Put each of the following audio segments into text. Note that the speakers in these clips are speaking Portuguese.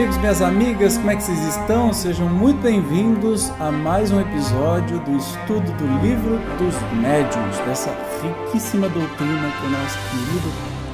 Amigos, minhas amigas, como é que vocês estão? Sejam muito bem-vindos a mais um episódio do estudo do livro dos médiuns, dessa riquíssima doutrina que o nosso querido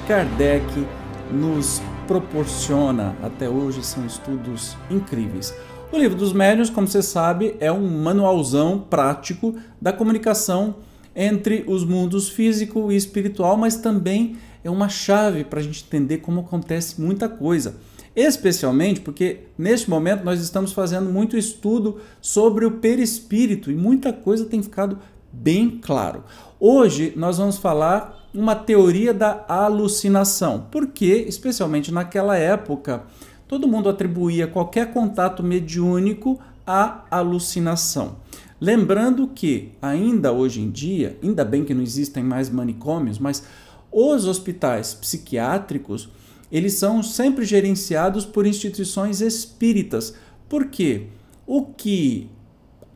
Kardec nos proporciona. Até hoje são estudos incríveis. O livro dos médiuns, como você sabe, é um manualzão prático da comunicação entre os mundos físico e espiritual, mas também é uma chave para a gente entender como acontece muita coisa especialmente porque neste momento nós estamos fazendo muito estudo sobre o perispírito e muita coisa tem ficado bem claro. Hoje nós vamos falar uma teoria da alucinação, porque especialmente naquela época todo mundo atribuía qualquer contato mediúnico à alucinação. Lembrando que ainda hoje em dia, ainda bem que não existem mais manicômios, mas os hospitais psiquiátricos eles são sempre gerenciados por instituições espíritas. Por quê? O que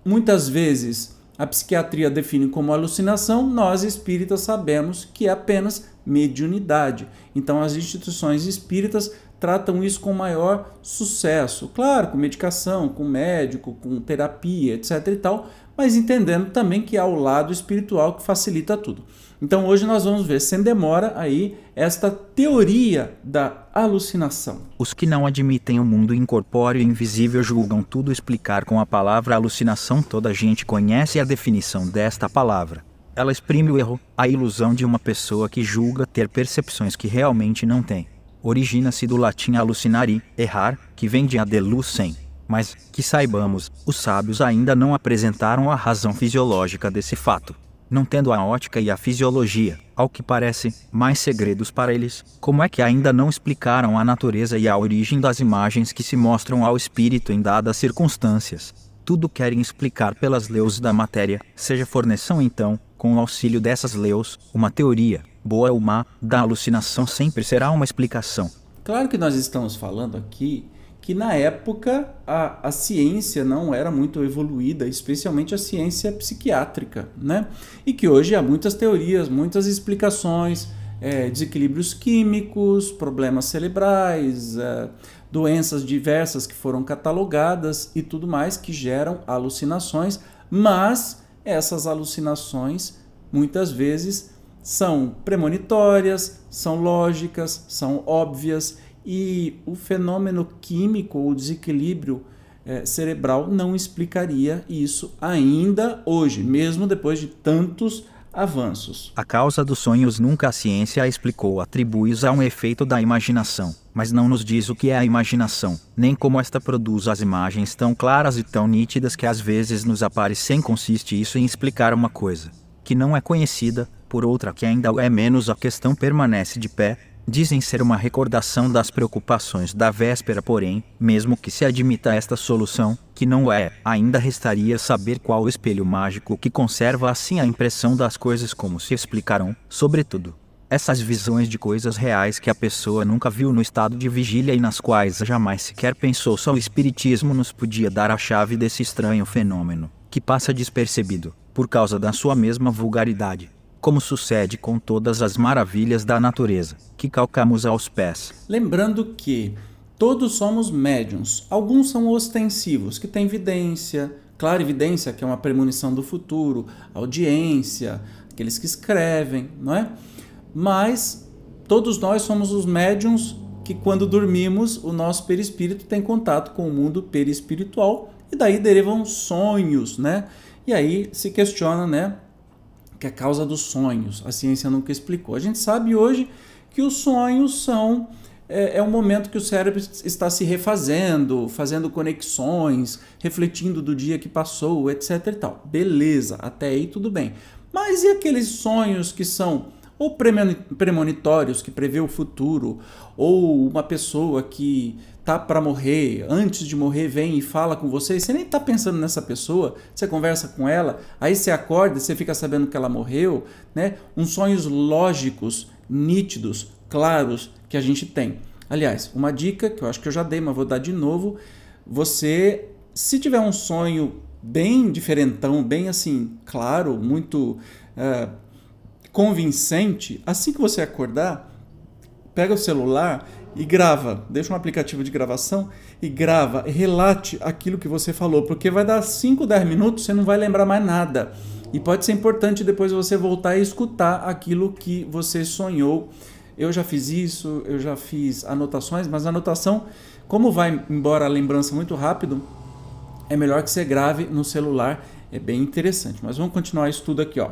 muitas vezes a psiquiatria define como alucinação, nós espíritas sabemos que é apenas mediunidade. Então as instituições espíritas tratam isso com maior sucesso. Claro, com medicação, com médico, com terapia, etc e tal, mas entendendo também que há o lado espiritual que facilita tudo. Então hoje nós vamos ver sem demora aí esta teoria da alucinação. Os que não admitem o mundo incorpóreo e invisível julgam tudo explicar com a palavra alucinação. Toda a gente conhece a definição desta palavra. Ela exprime o erro, a ilusão de uma pessoa que julga ter percepções que realmente não tem. Origina-se do latim alucinari, errar, que vem de adelucem. Mas, que saibamos, os sábios ainda não apresentaram a razão fisiológica desse fato não tendo a ótica e a fisiologia, ao que parece, mais segredos para eles, como é que ainda não explicaram a natureza e a origem das imagens que se mostram ao espírito em dadas circunstâncias? Tudo querem explicar pelas leis da matéria, seja forneção então, com o auxílio dessas leis, uma teoria, boa ou má, da alucinação sempre será uma explicação. Claro que nós estamos falando aqui que na época a, a ciência não era muito evoluída, especialmente a ciência psiquiátrica, né? E que hoje há muitas teorias, muitas explicações, é, desequilíbrios químicos, problemas cerebrais, é, doenças diversas que foram catalogadas e tudo mais que geram alucinações, mas essas alucinações muitas vezes são premonitórias, são lógicas, são óbvias e o fenômeno químico ou desequilíbrio é, cerebral não explicaria isso ainda hoje, mesmo depois de tantos avanços. A causa dos sonhos nunca a ciência explicou, atribui-os a um efeito da imaginação, mas não nos diz o que é a imaginação, nem como esta produz as imagens tão claras e tão nítidas que às vezes nos aparecem. Consiste isso em explicar uma coisa que não é conhecida, por outra que ainda é menos a questão permanece de pé, dizem ser uma recordação das preocupações da véspera, porém, mesmo que se admita esta solução, que não é, ainda restaria saber qual o espelho mágico que conserva assim a impressão das coisas como se explicarão, sobretudo, essas visões de coisas reais que a pessoa nunca viu no estado de vigília e nas quais jamais sequer pensou. Só o Espiritismo nos podia dar a chave desse estranho fenômeno, que passa despercebido, por causa da sua mesma vulgaridade como sucede com todas as maravilhas da natureza, que calcamos aos pés. Lembrando que todos somos médiums. Alguns são ostensivos, que têm evidência, clara evidência, que é uma premonição do futuro, audiência, aqueles que escrevem, não é? Mas todos nós somos os médiums que quando dormimos, o nosso perispírito tem contato com o mundo perispiritual e daí derivam sonhos, né? E aí se questiona, né? Que é a causa dos sonhos. A ciência nunca explicou. A gente sabe hoje que os sonhos são é, é um momento que o cérebro está se refazendo, fazendo conexões, refletindo do dia que passou, etc e tal. Beleza, até aí tudo bem. Mas e aqueles sonhos que são ou premonitórios, que prevê o futuro, ou uma pessoa que tá para morrer, antes de morrer vem e fala com você, e você nem tá pensando nessa pessoa, você conversa com ela, aí você acorda você fica sabendo que ela morreu, né? Uns sonhos lógicos, nítidos, claros que a gente tem. Aliás, uma dica que eu acho que eu já dei, mas vou dar de novo, você se tiver um sonho bem diferentão, bem assim, claro, muito uh, convincente, assim que você acordar, pega o celular e grava, deixa um aplicativo de gravação e grava, relate aquilo que você falou, porque vai dar 5, 10 minutos, você não vai lembrar mais nada. E pode ser importante depois você voltar e escutar aquilo que você sonhou. Eu já fiz isso, eu já fiz anotações, mas a anotação, como vai embora a lembrança muito rápido, é melhor que você grave no celular, é bem interessante. Mas vamos continuar o estudo aqui, ó.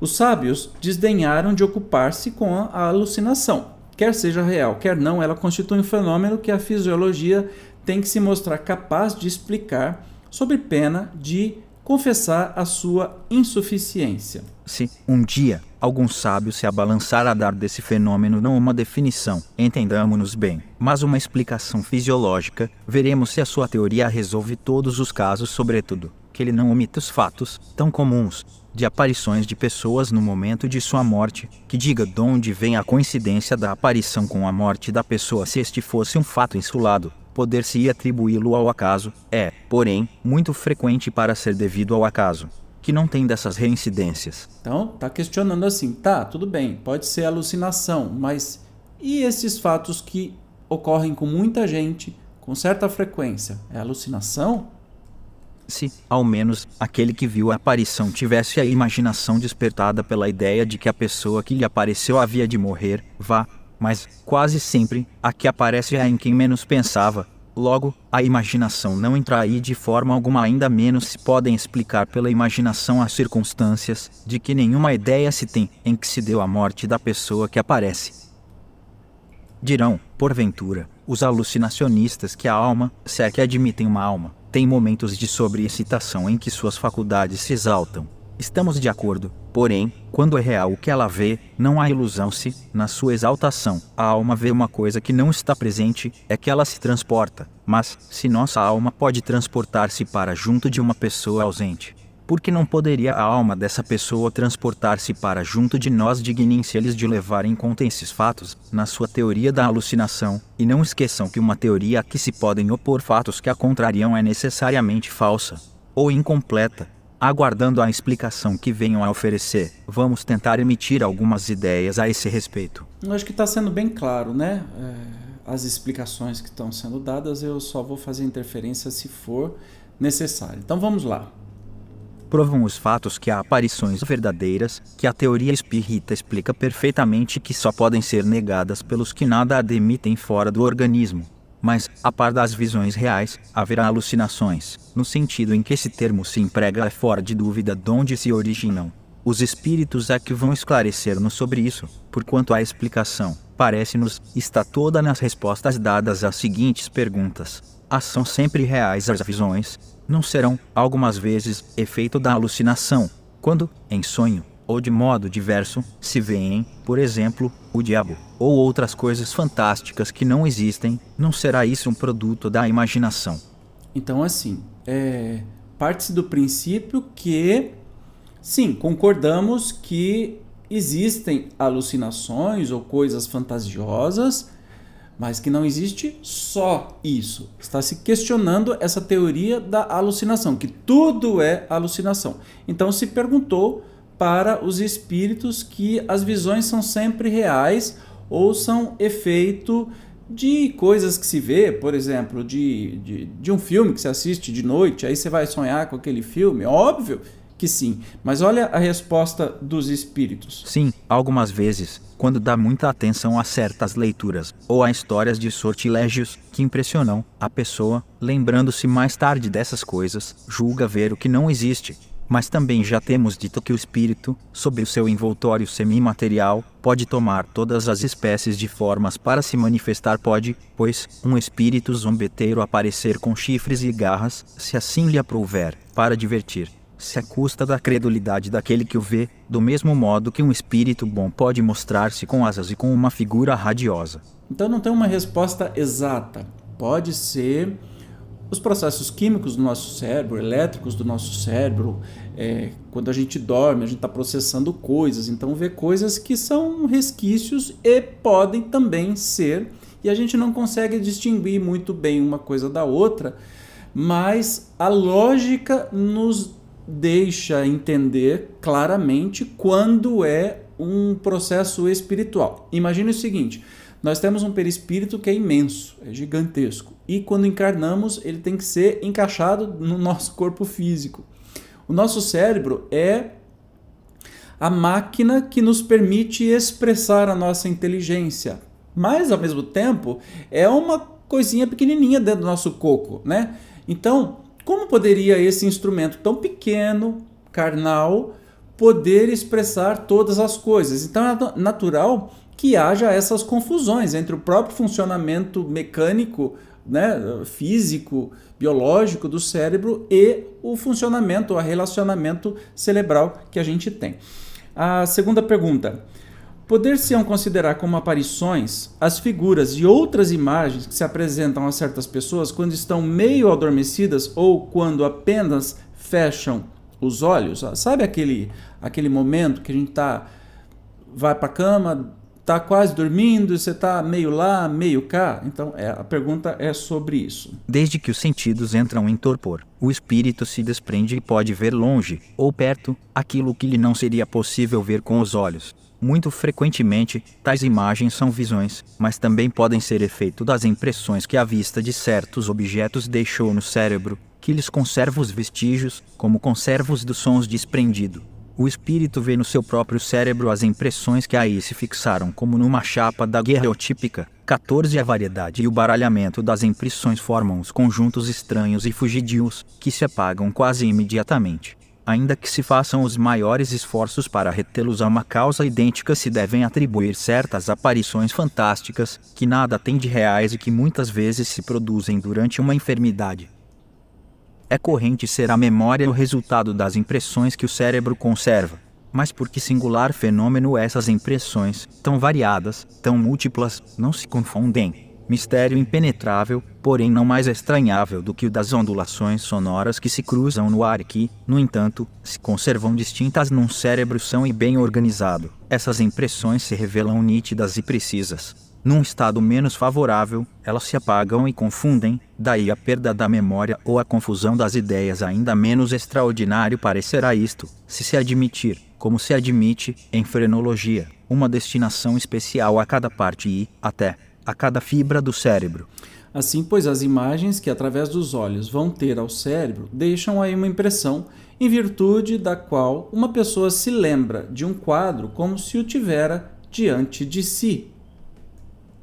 Os sábios desdenharam de ocupar-se com a alucinação. Quer seja real, quer não, ela constitui um fenômeno que a fisiologia tem que se mostrar capaz de explicar, sob pena de confessar a sua insuficiência. Se, um dia, algum sábio se abalançar a dar desse fenômeno não uma definição, entendamos-nos bem, mas uma explicação fisiológica, veremos se a sua teoria resolve todos os casos, sobretudo, que ele não omite os fatos, tão comuns, de aparições de pessoas no momento de sua morte, que diga de onde vem a coincidência da aparição com a morte da pessoa se este fosse um fato insulado, poder-se atribuí-lo ao acaso, é, porém, muito frequente para ser devido ao acaso, que não tem dessas reincidências. Então, tá questionando assim, tá, tudo bem, pode ser alucinação, mas e esses fatos que ocorrem com muita gente, com certa frequência, é alucinação? Se, ao menos, aquele que viu a aparição tivesse a imaginação despertada pela ideia de que a pessoa que lhe apareceu havia de morrer, vá, mas, quase sempre, a que aparece é em quem menos pensava. Logo, a imaginação não entra aí de forma alguma, ainda menos se podem explicar pela imaginação as circunstâncias de que nenhuma ideia se tem em que se deu a morte da pessoa que aparece. Dirão, porventura, os alucinacionistas que a alma, se é que admitem uma alma, tem momentos de sobreexcitação em que suas faculdades se exaltam. Estamos de acordo, porém, quando é real o que ela vê, não há ilusão-se, na sua exaltação, a alma vê uma coisa que não está presente, é que ela se transporta. Mas, se nossa alma pode transportar-se para junto de uma pessoa ausente, por que não poderia a alma dessa pessoa transportar-se para junto de nós dignem-se eles de levar em conta esses fatos, na sua teoria da alucinação, e não esqueçam que uma teoria a que se podem opor fatos que a contrariam é necessariamente falsa, ou incompleta. Aguardando a explicação que venham a oferecer, vamos tentar emitir algumas ideias a esse respeito. Eu acho que está sendo bem claro, né? É, as explicações que estão sendo dadas, eu só vou fazer interferência se for necessário. Então vamos lá provam os fatos que há aparições verdadeiras, que a teoria espírita explica perfeitamente que só podem ser negadas pelos que nada admitem fora do organismo. Mas, a par das visões reais, haverá alucinações, no sentido em que esse termo se emprega é fora de dúvida de onde se originam. Os espíritos é que vão esclarecer-nos sobre isso, porquanto a explicação, parece-nos, está toda nas respostas dadas às seguintes perguntas. As são sempre reais as visões, não serão, algumas vezes, efeito da alucinação, quando, em sonho, ou de modo diverso, se veem, por exemplo, o diabo, ou outras coisas fantásticas que não existem, não será isso um produto da imaginação. Então, assim, é, parte-se do princípio que, sim, concordamos que existem alucinações ou coisas fantasiosas mas que não existe só isso. Está se questionando essa teoria da alucinação, que tudo é alucinação. Então se perguntou para os espíritos que as visões são sempre reais ou são efeito de coisas que se vê, por exemplo, de, de, de um filme que se assiste de noite, aí você vai sonhar com aquele filme. Óbvio que sim. Mas olha a resposta dos espíritos. Sim, algumas vezes, quando dá muita atenção a certas leituras ou a histórias de sortilégios que impressionam a pessoa, lembrando-se mais tarde dessas coisas, julga ver o que não existe. Mas também já temos dito que o espírito, sob o seu envoltório semimaterial, pode tomar todas as espécies de formas para se manifestar pode, pois, um espírito zombeteiro aparecer com chifres e garras, se assim lhe aprouver, para divertir. Se a custa da credulidade daquele que o vê, do mesmo modo que um espírito bom pode mostrar-se com asas e com uma figura radiosa. Então não tem uma resposta exata. Pode ser os processos químicos do nosso cérebro, elétricos do nosso cérebro, é, quando a gente dorme, a gente está processando coisas, então vê coisas que são resquícios e podem também ser, e a gente não consegue distinguir muito bem uma coisa da outra, mas a lógica nos deixa entender claramente quando é um processo espiritual. Imagine o seguinte: nós temos um perispírito que é imenso, é gigantesco. E quando encarnamos, ele tem que ser encaixado no nosso corpo físico. O nosso cérebro é a máquina que nos permite expressar a nossa inteligência. Mas, ao mesmo tempo, é uma coisinha pequenininha dentro do nosso coco, né? Então, como poderia esse instrumento tão pequeno, carnal, poder expressar todas as coisas? Então, é natural que haja essas confusões entre o próprio funcionamento mecânico, né, físico, biológico do cérebro e o funcionamento, o relacionamento cerebral que a gente tem. A segunda pergunta. Poder-se-ão considerar como aparições as figuras e outras imagens que se apresentam a certas pessoas quando estão meio adormecidas ou quando apenas fecham os olhos? Sabe aquele, aquele momento que a gente tá, vai para a cama, está quase dormindo, você está meio lá, meio cá? Então, é, a pergunta é sobre isso. Desde que os sentidos entram em torpor, o espírito se desprende e pode ver longe, ou perto, aquilo que lhe não seria possível ver com os olhos. Muito frequentemente, tais imagens são visões, mas também podem ser efeito das impressões que a vista de certos objetos deixou no cérebro, que lhes conserva os vestígios, como conserva os dos sons desprendido. O espírito vê no seu próprio cérebro as impressões que aí se fixaram, como numa chapa da guerreotípica. 14 A variedade e o baralhamento das impressões formam os conjuntos estranhos e fugidios, que se apagam quase imediatamente. Ainda que se façam os maiores esforços para retê-los a uma causa idêntica, se devem atribuir certas aparições fantásticas, que nada têm de reais e que muitas vezes se produzem durante uma enfermidade. É corrente ser a memória o resultado das impressões que o cérebro conserva. Mas por que singular fenômeno essas impressões, tão variadas, tão múltiplas, não se confundem? Mistério impenetrável, porém não mais estranhável do que o das ondulações sonoras que se cruzam no ar e que, no entanto, se conservam distintas num cérebro são e bem organizado. Essas impressões se revelam nítidas e precisas, num estado menos favorável, elas se apagam e confundem, daí a perda da memória ou a confusão das ideias. Ainda menos extraordinário parecerá isto, se se admitir, como se admite, em frenologia, uma destinação especial a cada parte e, até, a cada fibra do cérebro. Assim, pois, as imagens que através dos olhos vão ter ao cérebro deixam aí uma impressão, em virtude da qual uma pessoa se lembra de um quadro como se o tivera diante de si.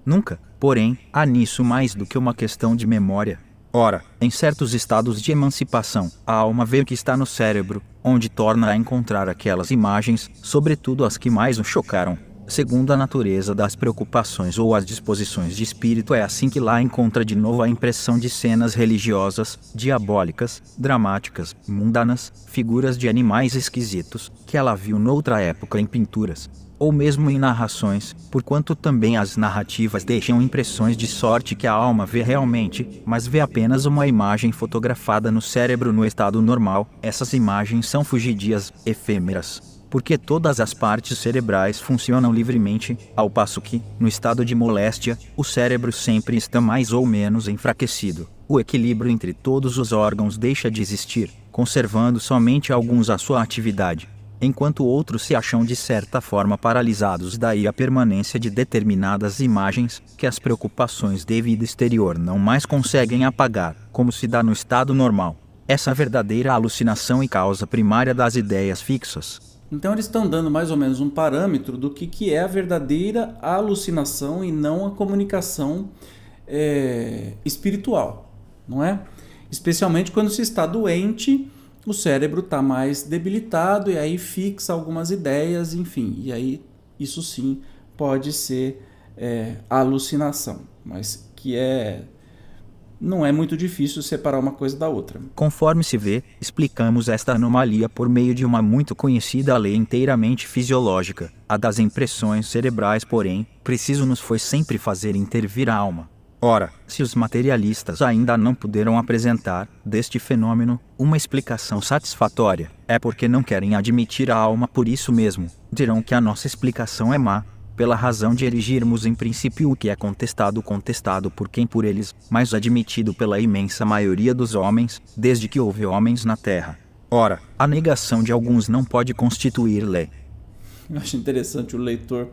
Nunca, porém, há nisso mais do que uma questão de memória. Ora, em certos estados de emancipação, a alma vê o que está no cérebro, onde torna a encontrar aquelas imagens, sobretudo as que mais o chocaram. Segundo a natureza das preocupações ou as disposições de espírito, é assim que lá encontra de novo a impressão de cenas religiosas, diabólicas, dramáticas, mundanas, figuras de animais esquisitos, que ela viu noutra época em pinturas, ou mesmo em narrações, porquanto também as narrativas deixam impressões de sorte que a alma vê realmente, mas vê apenas uma imagem fotografada no cérebro no estado normal. Essas imagens são fugidias, efêmeras, porque todas as partes cerebrais funcionam livremente, ao passo que, no estado de moléstia, o cérebro sempre está mais ou menos enfraquecido. O equilíbrio entre todos os órgãos deixa de existir, conservando somente alguns a sua atividade enquanto outros se acham de certa forma paralisados. Daí a permanência de determinadas imagens que as preocupações de vida exterior não mais conseguem apagar, como se dá no estado normal. Essa verdadeira alucinação e causa primária das ideias fixas. Então eles estão dando mais ou menos um parâmetro do que, que é a verdadeira alucinação e não a comunicação é, espiritual, não é? Especialmente quando se está doente o cérebro está mais debilitado e aí fixa algumas ideias, enfim. E aí isso sim pode ser é, alucinação, mas que é não é muito difícil separar uma coisa da outra. Conforme se vê, explicamos esta anomalia por meio de uma muito conhecida lei inteiramente fisiológica, a das impressões cerebrais, porém, preciso nos foi sempre fazer intervir a alma. Ora, se os materialistas ainda não puderam apresentar, deste fenômeno, uma explicação satisfatória, é porque não querem admitir a alma por isso mesmo. Dirão que a nossa explicação é má, pela razão de erigirmos em princípio o que é contestado contestado por quem por eles, mas admitido pela imensa maioria dos homens, desde que houve homens na terra. Ora, a negação de alguns não pode constituir lei. Eu acho interessante o leitor.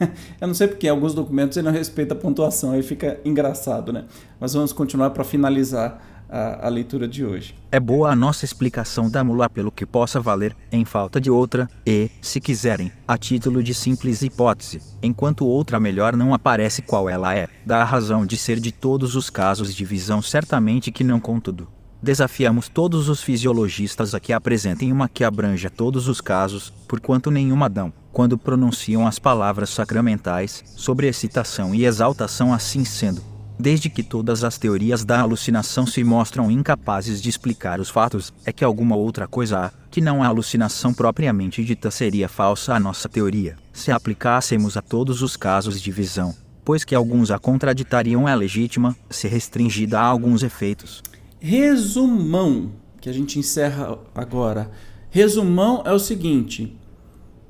Eu não sei porque em alguns documentos ele não respeita a pontuação, aí fica engraçado, né? Mas vamos continuar para finalizar a, a, leitura de hoje. É boa a nossa explicação da mula pelo que possa valer, em falta de outra, e, se quiserem, a título de simples hipótese, enquanto outra melhor não aparece qual ela é, dá a razão de ser de todos os casos de visão certamente que não contudo. Desafiamos todos os fisiologistas a que apresentem uma que abranja todos os casos, porquanto nenhuma dão, quando pronunciam as palavras sacramentais, sobre excitação e exaltação assim sendo, Desde que todas as teorias da alucinação se mostram incapazes de explicar os fatos, é que alguma outra coisa há, que não a alucinação propriamente dita seria falsa à nossa teoria, se aplicássemos a todos os casos de visão, pois que alguns a contraditariam é legítima, se restringida a alguns efeitos. Resumão, que a gente encerra agora. Resumão é o seguinte: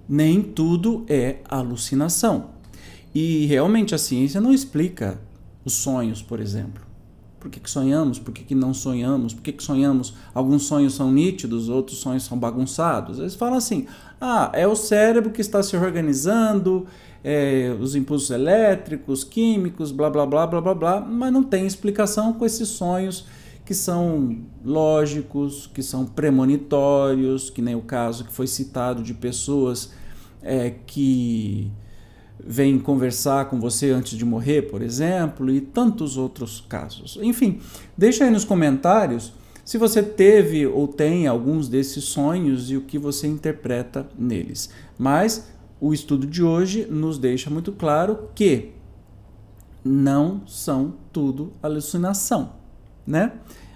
nem tudo é alucinação. E realmente a ciência não explica os sonhos, por exemplo. Por que, que sonhamos? Por que, que não sonhamos? Por que, que sonhamos? Alguns sonhos são nítidos, outros sonhos são bagunçados. Eles falam assim: ah, é o cérebro que está se organizando, é, os impulsos elétricos, químicos, blá blá blá blá blá blá, mas não tem explicação com esses sonhos que são lógicos, que são premonitórios, que nem o caso que foi citado de pessoas é, que vem conversar com você antes de morrer, por exemplo, e tantos outros casos. Enfim, deixa aí nos comentários se você teve ou tem alguns desses sonhos e o que você interpreta neles. Mas o estudo de hoje nos deixa muito claro que não são tudo alucinação, né?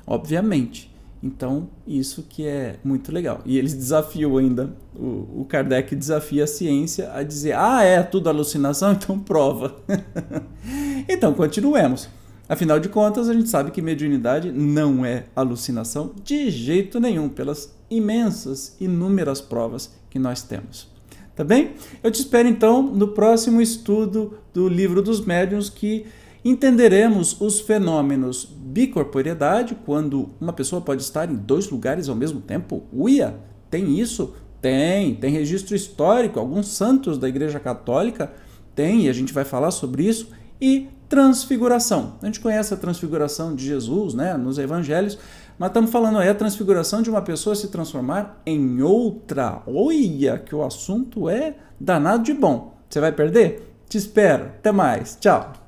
Obviamente. Então, isso que é muito legal. E eles desafiam ainda, o, o Kardec desafia a ciência a dizer: ah, é tudo alucinação? Então prova. então, continuemos. Afinal de contas, a gente sabe que mediunidade não é alucinação de jeito nenhum, pelas imensas, inúmeras provas que nós temos. Tá bem? Eu te espero então no próximo estudo do Livro dos Médiuns que entenderemos os fenômenos bicorporeidade, quando uma pessoa pode estar em dois lugares ao mesmo tempo. Uia, tem isso? Tem, tem registro histórico, alguns santos da Igreja Católica tem, e a gente vai falar sobre isso. E transfiguração. A gente conhece a transfiguração de Jesus, né, nos evangelhos, mas estamos falando aí a transfiguração de uma pessoa se transformar em outra. Olha, que o assunto é danado de bom. Você vai perder? Te espero. Até mais. Tchau.